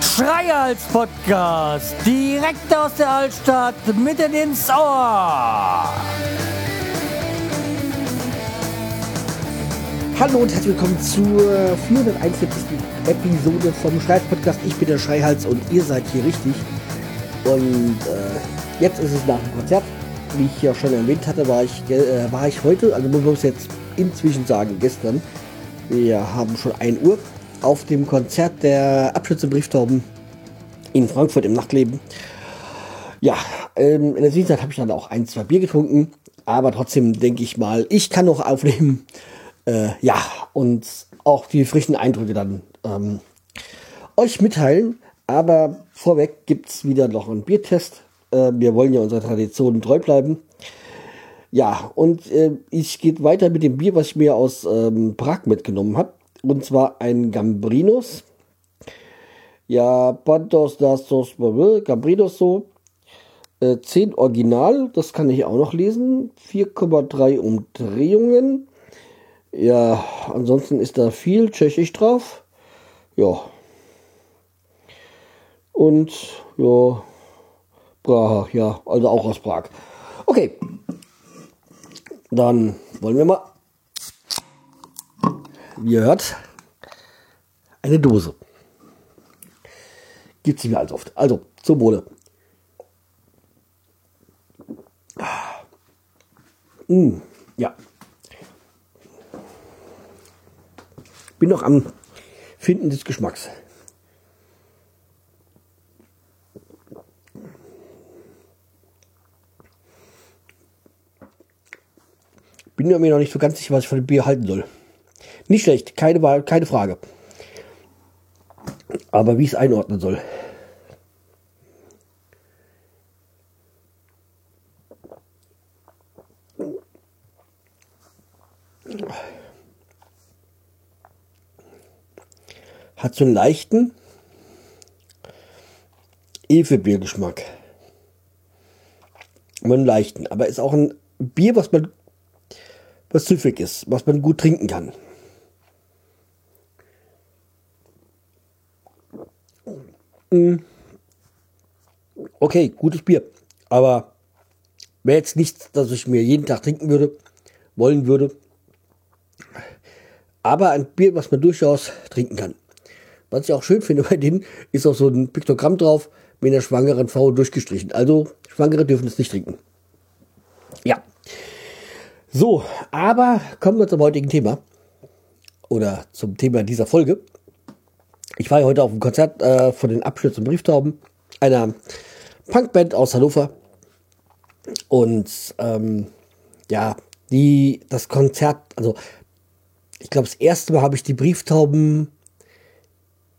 Schreihals Podcast, direkt aus der Altstadt, mitten ins Ohr. Hallo und herzlich willkommen zur 441. Episode vom Schreihals Podcast. Ich bin der Schreihals und ihr seid hier richtig. Und äh, jetzt ist es nach dem Konzert. Wie ich ja schon erwähnt hatte, war ich, äh, war ich heute, also muss man es jetzt inzwischen sagen, gestern. Wir haben schon 1 Uhr auf dem Konzert der Abschütze Brieftauben in Frankfurt im Nachtleben. Ja, ähm, in der Zwischenzeit habe ich dann auch ein, zwei Bier getrunken, aber trotzdem denke ich mal, ich kann noch aufnehmen. Äh, ja, und auch die frischen Eindrücke dann ähm, euch mitteilen. Aber vorweg gibt es wieder noch einen Biertest. Äh, wir wollen ja unserer Tradition treu bleiben. Ja, und äh, ich gehe weiter mit dem Bier, was ich mir aus ähm, Prag mitgenommen habe. Und zwar ein Gambrinus. Ja, Pantos das Gambrinus so. Äh, 10 Original, das kann ich auch noch lesen. 4,3 Umdrehungen. Ja, ansonsten ist da viel Tschechisch drauf. Ja. Und ja, Ja, also auch aus Prag. Okay. Dann wollen wir mal. Wie ihr hört, eine Dose. Gibt es nicht mehr als oft. Also, zum Wohle. Mm, ja. Bin noch am Finden des Geschmacks. Bin mir noch nicht so ganz sicher, was ich von dem Bier halten soll. Nicht schlecht, keine, keine Frage. Aber wie ich es einordnen soll. Hat so einen leichten Efebiergeschmack. Nur einen leichten. Aber ist auch ein Bier, was man was süffig ist, was man gut trinken kann. Okay, gutes Bier. Aber wäre jetzt nichts, das ich mir jeden Tag trinken würde, wollen würde. Aber ein Bier, was man durchaus trinken kann. Was ich auch schön finde bei denen, ist auch so ein Piktogramm drauf mit einer schwangeren Frau durchgestrichen. Also Schwangere dürfen es nicht trinken. Ja. So, aber kommen wir zum heutigen Thema. Oder zum Thema dieser Folge. Ich war ja heute auf dem Konzert äh, von den Abschnitt und Brieftauben, einer Punkband aus Hannover. Und ähm, ja, die, das Konzert, also ich glaube, das erste Mal habe ich die Brieftauben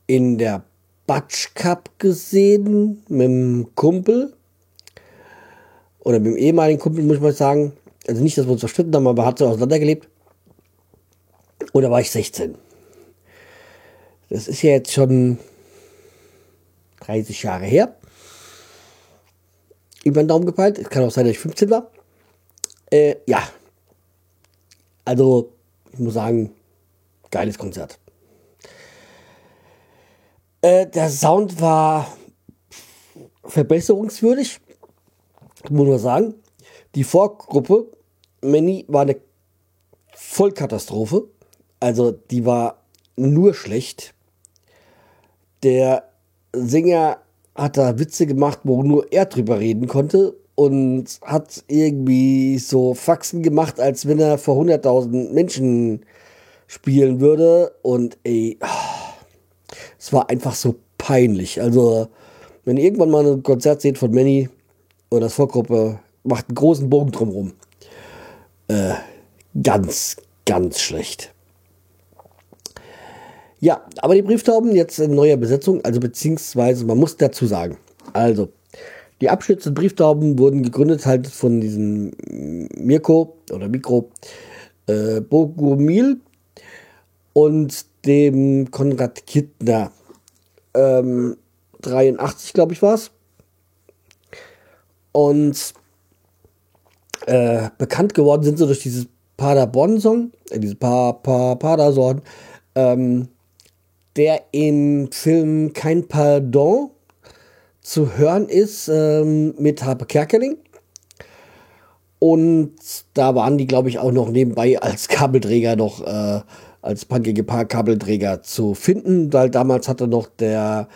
in der Batsch Cup gesehen mit dem Kumpel. Oder mit dem ehemaligen Kumpel, muss ich mal sagen. Also nicht, dass wir uns verstritten haben, aber hat so auseinandergelebt. Oder war ich 16? Das ist ja jetzt schon 30 Jahre her. Über den Daumen gepeilt. Es kann auch sein, dass ich 15 war. Äh, ja. Also, ich muss sagen, geiles Konzert. Äh, der Sound war verbesserungswürdig, muss man sagen. Die Vorgruppe, Manny, war eine Vollkatastrophe. Also, die war nur schlecht. Der Sänger hat da Witze gemacht, wo nur er drüber reden konnte und hat irgendwie so Faxen gemacht, als wenn er vor 100.000 Menschen spielen würde. Und ey, es war einfach so peinlich. Also, wenn ihr irgendwann mal ein Konzert seht von Manny oder das Vorgruppe, macht einen großen Bogen drumherum. Äh, ganz, ganz schlecht. Ja, aber die Brieftauben jetzt in neuer Besetzung, also beziehungsweise man muss dazu sagen, also die Abschütze Brieftauben wurden gegründet halt von diesem Mirko oder Mikro äh, Bogumil und dem Konrad Kittner. Ähm, 83, glaube ich, war es. Und äh, bekannt geworden sind sie durch dieses Paderborn-Song, äh, dieses pa pa Paderborn, ähm, der im Film Kein Pardon zu hören ist ähm, mit Harpe Kerkeling. Und da waren die, glaube ich, auch noch nebenbei als Kabelträger noch, äh, als punkige Kabelträger zu finden, weil damals hatte noch der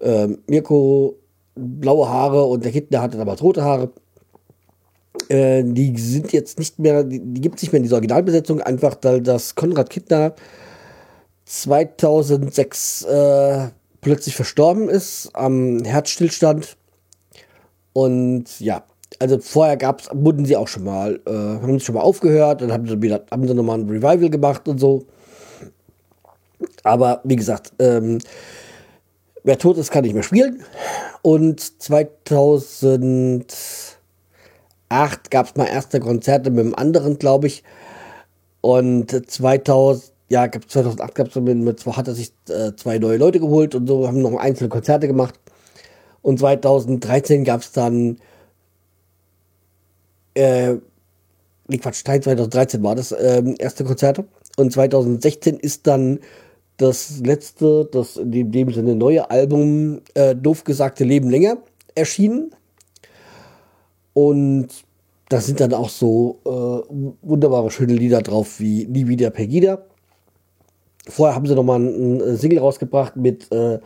äh, Mirko blaue Haare und der Kittner hatte damals rote Haare. Äh, die sind jetzt nicht mehr, die, gibt es nicht mehr in dieser Originalbesetzung, einfach weil das Konrad Kittner 2006 äh, plötzlich verstorben ist am Herzstillstand. Und ja, also vorher gab's, wurden sie auch schon mal, äh, haben sie schon mal aufgehört, dann haben sie haben sie nochmal ein Revival gemacht und so. Aber wie gesagt, ähm, wer tot ist, kann nicht mehr spielen. Und 2008 gab es mal erste Konzerte mit einem anderen, glaube ich. Und 2000, ja, 2008 gab es mit, mit, hat er sich äh, zwei neue Leute geholt und so, haben noch einzelne Konzerte gemacht. Und 2013 gab es dann, äh, nee, Quatsch, 2013 war das äh, erste Konzerte. Und 2016 ist dann das letzte, das in dem Sinne neue Album, äh, doof gesagte Leben länger, erschienen. Und da sind dann auch so äh, wunderbare, schöne Lieder drauf wie Nie wieder Pegida. Vorher haben sie nochmal ein, ein Single rausgebracht mit äh,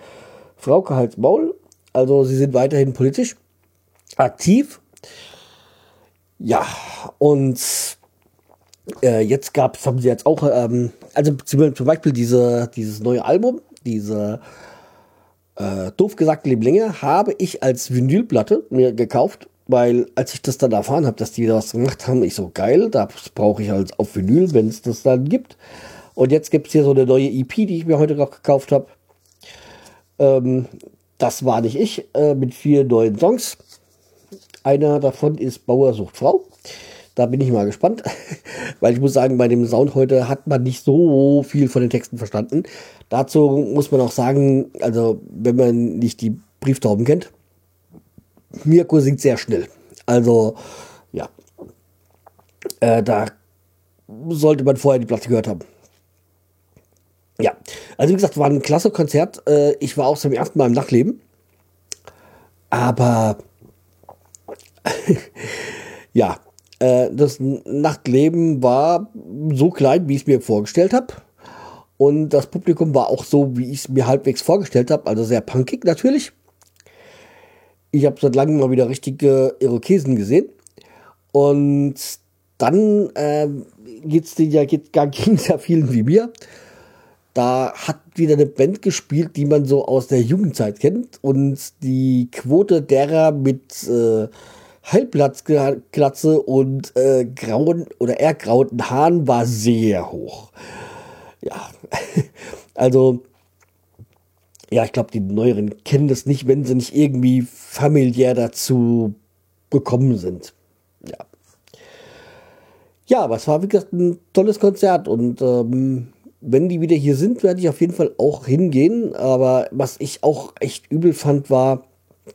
Frauke Hals Maul. Also sie sind weiterhin politisch aktiv. Ja, und äh, jetzt gab's, haben sie jetzt auch, ähm, also zum Beispiel diese, dieses neue Album, diese äh, doof gesagt Lieblinge, habe ich als Vinylplatte mir gekauft, weil als ich das dann erfahren habe, dass die das gemacht haben, ich so geil, das brauche ich halt auf Vinyl, wenn es das dann gibt. Und jetzt gibt es hier so eine neue EP, die ich mir heute noch gekauft habe. Ähm, das war nicht ich, äh, mit vier neuen Songs. Einer davon ist Bauer sucht Frau. Da bin ich mal gespannt, weil ich muss sagen, bei dem Sound heute hat man nicht so viel von den Texten verstanden. Dazu muss man auch sagen, also wenn man nicht die Brieftauben kennt, Mirko singt sehr schnell. Also ja, äh, da sollte man vorher die Platte gehört haben. Ja, also wie gesagt, war ein klasse Konzert. Äh, ich war auch zum ersten Mal im Nachtleben. Aber ja, äh, das Nachtleben war so klein, wie ich es mir vorgestellt habe. Und das Publikum war auch so, wie ich es mir halbwegs vorgestellt habe. Also sehr punkig natürlich. Ich habe seit langem mal wieder richtige Irokesen gesehen. Und dann äh, geht's dir ja, geht, ging es ja vielen wie mir. Da hat wieder eine Band gespielt, die man so aus der Jugendzeit kennt. Und die Quote derer mit äh, Halbplatzglatze und äh, grauen oder eher grauen Haaren war sehr hoch. Ja, also ja, ich glaube, die Neueren kennen das nicht, wenn sie nicht irgendwie familiär dazu gekommen sind. Ja. Ja, aber es war, wie gesagt, ein tolles Konzert und ähm, wenn die wieder hier sind, werde ich auf jeden Fall auch hingehen. Aber was ich auch echt übel fand, war,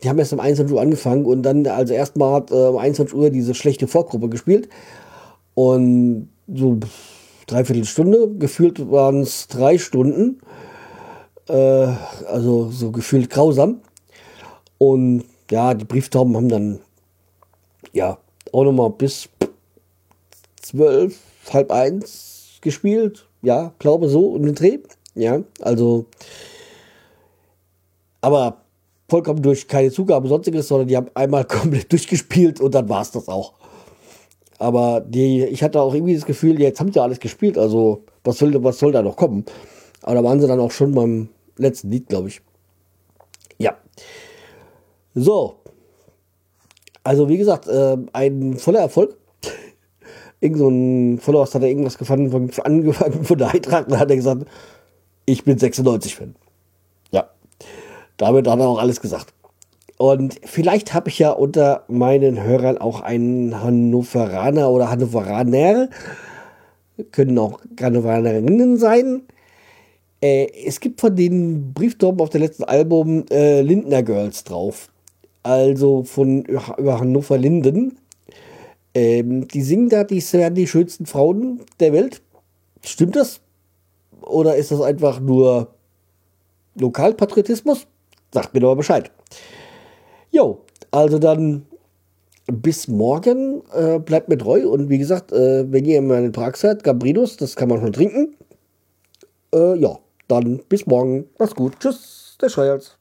die haben erst um 21 Uhr angefangen und dann, also erstmal hat äh, um 21 Uhr diese schlechte Vorgruppe gespielt. Und so dreiviertel Stunde, gefühlt waren es drei Stunden. Äh, also so gefühlt grausam. Und ja, die Brieftauben haben dann ja auch nochmal bis zwölf, halb eins gespielt. Ja, glaube so um den Dreh. Ja, also aber vollkommen durch keine Zugabe sonstiges, sondern die haben einmal komplett durchgespielt und dann war es das auch. Aber die, ich hatte auch irgendwie das Gefühl, jetzt haben sie alles gespielt, also was soll, was soll da noch kommen? Aber da waren sie dann auch schon beim letzten Lied, glaube ich. Ja. So. Also wie gesagt, äh, ein voller Erfolg. Irgend so ein Follower hat er irgendwas gefunden, von, angefangen von der Eintracht, und hat er gesagt, ich bin 96 Fan. Damit hat er auch alles gesagt. Und vielleicht habe ich ja unter meinen Hörern auch einen Hannoveraner oder Hannoveraner, können auch Hannoveranerinnen sein. Äh, es gibt von den Brieftauben auf dem letzten Album äh, Lindner Girls drauf. Also von über Hannover Linden. Ähm, die singen da, die wären die schönsten Frauen der Welt. Stimmt das? Oder ist das einfach nur Lokalpatriotismus? Sagt mir doch mal Bescheid. Jo, also dann bis morgen. Äh, bleibt mir treu. Und wie gesagt, äh, wenn ihr mal in Prag seid, Gabrinus, das kann man schon trinken. Äh, ja, dann bis morgen. Macht's gut. Tschüss, der Schreihals.